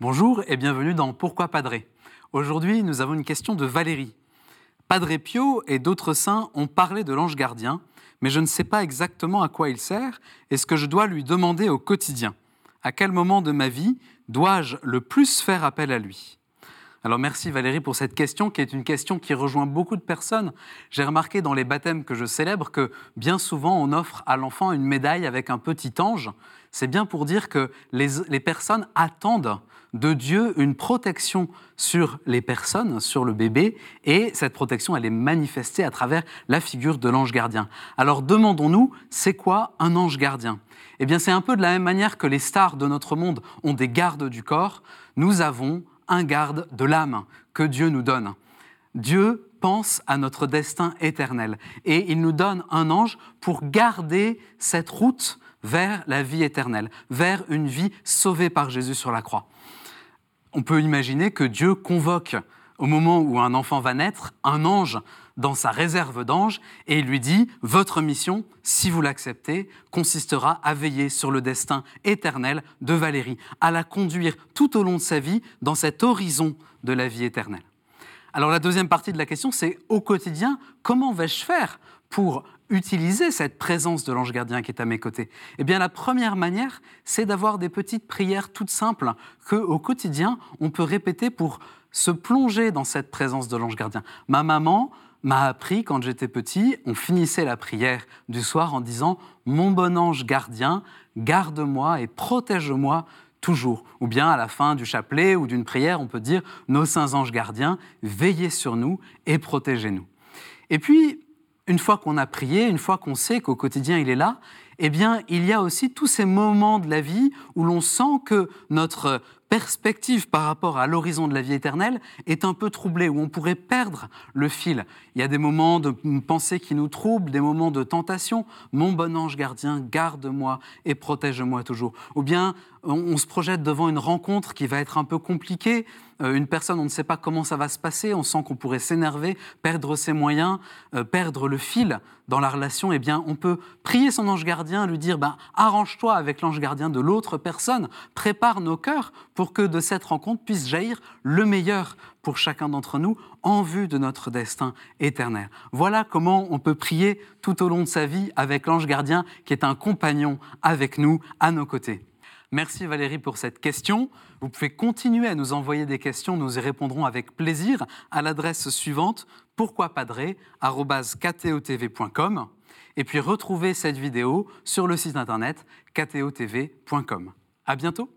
Bonjour et bienvenue dans Pourquoi Padré Aujourd'hui, nous avons une question de Valérie. Padre Pio et d'autres saints ont parlé de l'ange gardien, mais je ne sais pas exactement à quoi il sert et ce que je dois lui demander au quotidien. À quel moment de ma vie dois-je le plus faire appel à lui? Alors merci Valérie pour cette question qui est une question qui rejoint beaucoup de personnes. J'ai remarqué dans les baptêmes que je célèbre que bien souvent on offre à l'enfant une médaille avec un petit ange. C'est bien pour dire que les, les personnes attendent de Dieu une protection sur les personnes, sur le bébé, et cette protection, elle est manifestée à travers la figure de l'ange gardien. Alors demandons-nous, c'est quoi un ange gardien? Eh bien c'est un peu de la même manière que les stars de notre monde ont des gardes du corps, nous avons un garde de l'âme que Dieu nous donne. Dieu pense à notre destin éternel et il nous donne un ange pour garder cette route vers la vie éternelle, vers une vie sauvée par Jésus sur la croix. On peut imaginer que Dieu convoque au moment où un enfant va naître un ange dans sa réserve d'anges et il lui dit, votre mission, si vous l'acceptez, consistera à veiller sur le destin éternel de Valérie, à la conduire tout au long de sa vie dans cet horizon de la vie éternelle. Alors la deuxième partie de la question, c'est au quotidien, comment vais-je faire pour utiliser cette présence de l'ange gardien qui est à mes côtés? Eh bien, la première manière, c'est d'avoir des petites prières toutes simples que, au quotidien, on peut répéter pour se plonger dans cette présence de l'ange gardien. Ma maman m'a appris quand j'étais petit, on finissait la prière du soir en disant Mon bon ange gardien, garde-moi et protège-moi toujours. Ou bien à la fin du chapelet ou d'une prière, on peut dire Nos saints anges gardiens, veillez sur nous et protégez-nous. Et puis, une fois qu'on a prié, une fois qu'on sait qu'au quotidien il est là, eh bien, il y a aussi tous ces moments de la vie où l'on sent que notre perspective par rapport à l'horizon de la vie éternelle est un peu troublée, où on pourrait perdre le fil. Il y a des moments de pensée qui nous troublent, des moments de tentation. Mon bon ange gardien, garde-moi et protège-moi toujours. Ou bien on, se projette devant une rencontre qui va être un peu compliquée. Euh, une personne, on ne sait pas comment ça va se passer, on sent qu'on pourrait s'énerver, perdre ses moyens, euh, perdre le fil dans la relation. Eh on peut prier son ange gardien, lui dire ben, arrange-toi avec l'ange gardien de l'autre personne, prépare nos cœurs pour que de cette rencontre puisse jaillir le meilleur pour chacun d'entre nous en vue de notre destin éternel. Voilà comment on peut prier tout au long de sa vie avec l'ange gardien qui est un compagnon avec nous, à nos côtés. Merci Valérie pour cette question. Vous pouvez continuer à nous envoyer des questions, nous y répondrons avec plaisir à l'adresse suivante pourquoipadré@ktotv.com et puis retrouvez cette vidéo sur le site internet ktotv.com. À bientôt.